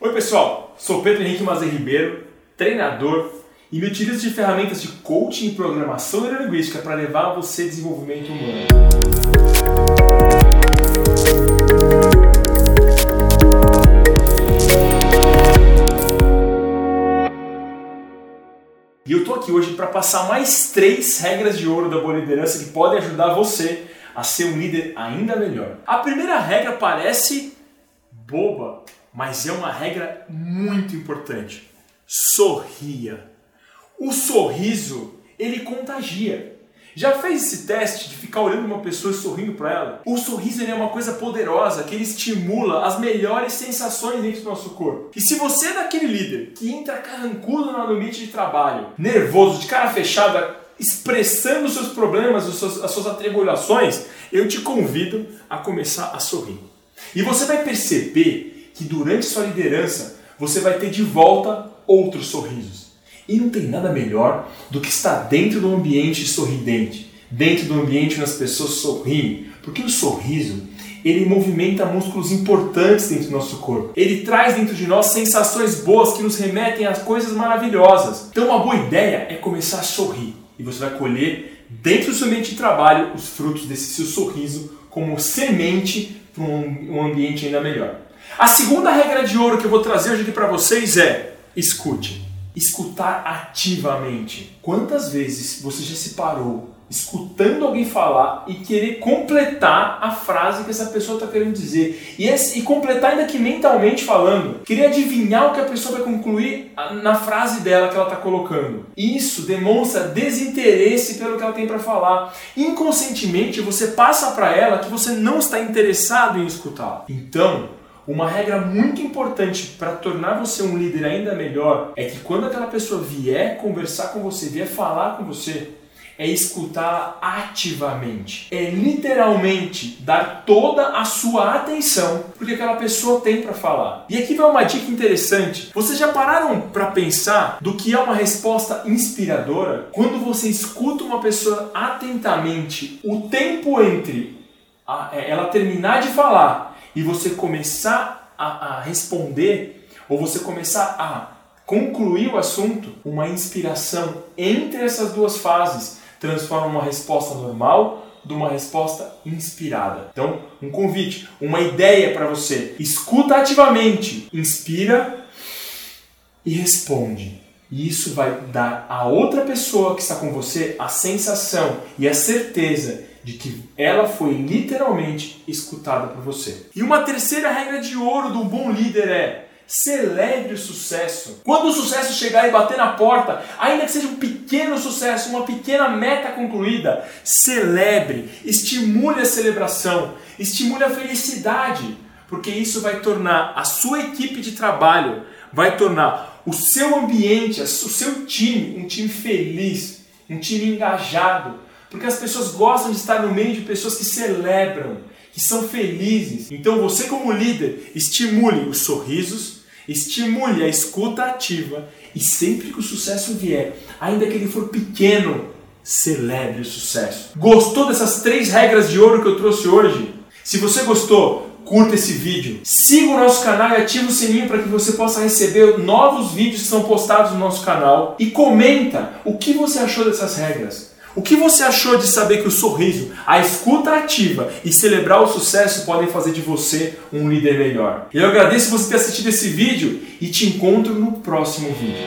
Oi pessoal, sou Pedro Henrique Mazer Ribeiro, treinador e me utilizo de ferramentas de coaching e programação neurolinguística para levar a você desenvolvimento humano. E eu tô aqui hoje para passar mais três regras de ouro da boa liderança que podem ajudar você a ser um líder ainda melhor. A primeira regra parece boba, mas é uma regra muito importante. Sorria. O sorriso, ele contagia. Já fez esse teste de ficar olhando uma pessoa e sorrindo para ela? O sorriso é uma coisa poderosa que ele estimula as melhores sensações dentro do nosso corpo. E se você é daquele líder que entra carrancudo no ambiente de trabalho, nervoso, de cara fechada, expressando os seus problemas, as suas, as suas atribulações, eu te convido a começar a sorrir. E você vai perceber que durante sua liderança você vai ter de volta outros sorrisos. E não tem nada melhor do que estar dentro do ambiente sorridente, dentro do ambiente onde as pessoas sorriem, porque o sorriso ele movimenta músculos importantes dentro do nosso corpo. Ele traz dentro de nós sensações boas que nos remetem a coisas maravilhosas. Então, uma boa ideia é começar a sorrir e você vai colher dentro do seu ambiente de trabalho os frutos desse seu sorriso como semente para um ambiente ainda melhor. A segunda regra de ouro que eu vou trazer hoje aqui para vocês é escute. Escutar ativamente. Quantas vezes você já se parou escutando alguém falar e querer completar a frase que essa pessoa está querendo dizer. E, esse, e completar ainda que mentalmente falando. Querer adivinhar o que a pessoa vai concluir na frase dela que ela está colocando. Isso demonstra desinteresse pelo que ela tem para falar. Inconscientemente você passa para ela que você não está interessado em escutar. Então, uma regra muito importante para tornar você um líder ainda melhor é que quando aquela pessoa vier conversar com você, vier falar com você, é escutar ativamente. É literalmente dar toda a sua atenção porque aquela pessoa tem para falar. E aqui vai uma dica interessante. Vocês já pararam para pensar do que é uma resposta inspiradora? Quando você escuta uma pessoa atentamente, o tempo entre é, ela terminar de falar e você começar a, a responder, ou você começar a concluir o assunto, uma inspiração entre essas duas fases transforma uma resposta normal de uma resposta inspirada. Então, um convite, uma ideia para você. Escuta ativamente, inspira e responde. E isso vai dar a outra pessoa que está com você a sensação e a certeza de que ela foi literalmente escutada por você. E uma terceira regra de ouro do bom líder é celebre o sucesso. Quando o sucesso chegar e bater na porta, ainda que seja um pequeno sucesso, uma pequena meta concluída, celebre, estimule a celebração, estimule a felicidade, porque isso vai tornar a sua equipe de trabalho, vai tornar o seu ambiente, o seu time, um time feliz, um time engajado, porque as pessoas gostam de estar no meio de pessoas que celebram, que são felizes. Então você, como líder, estimule os sorrisos, estimule a escuta ativa e sempre que o sucesso vier, ainda que ele for pequeno, celebre o sucesso. Gostou dessas três regras de ouro que eu trouxe hoje? Se você gostou, curta esse vídeo, siga o nosso canal e ative o sininho para que você possa receber novos vídeos que são postados no nosso canal e comenta o que você achou dessas regras. O que você achou de saber que o sorriso, a escuta ativa e celebrar o sucesso podem fazer de você um líder melhor? Eu agradeço você ter assistido esse vídeo e te encontro no próximo vídeo.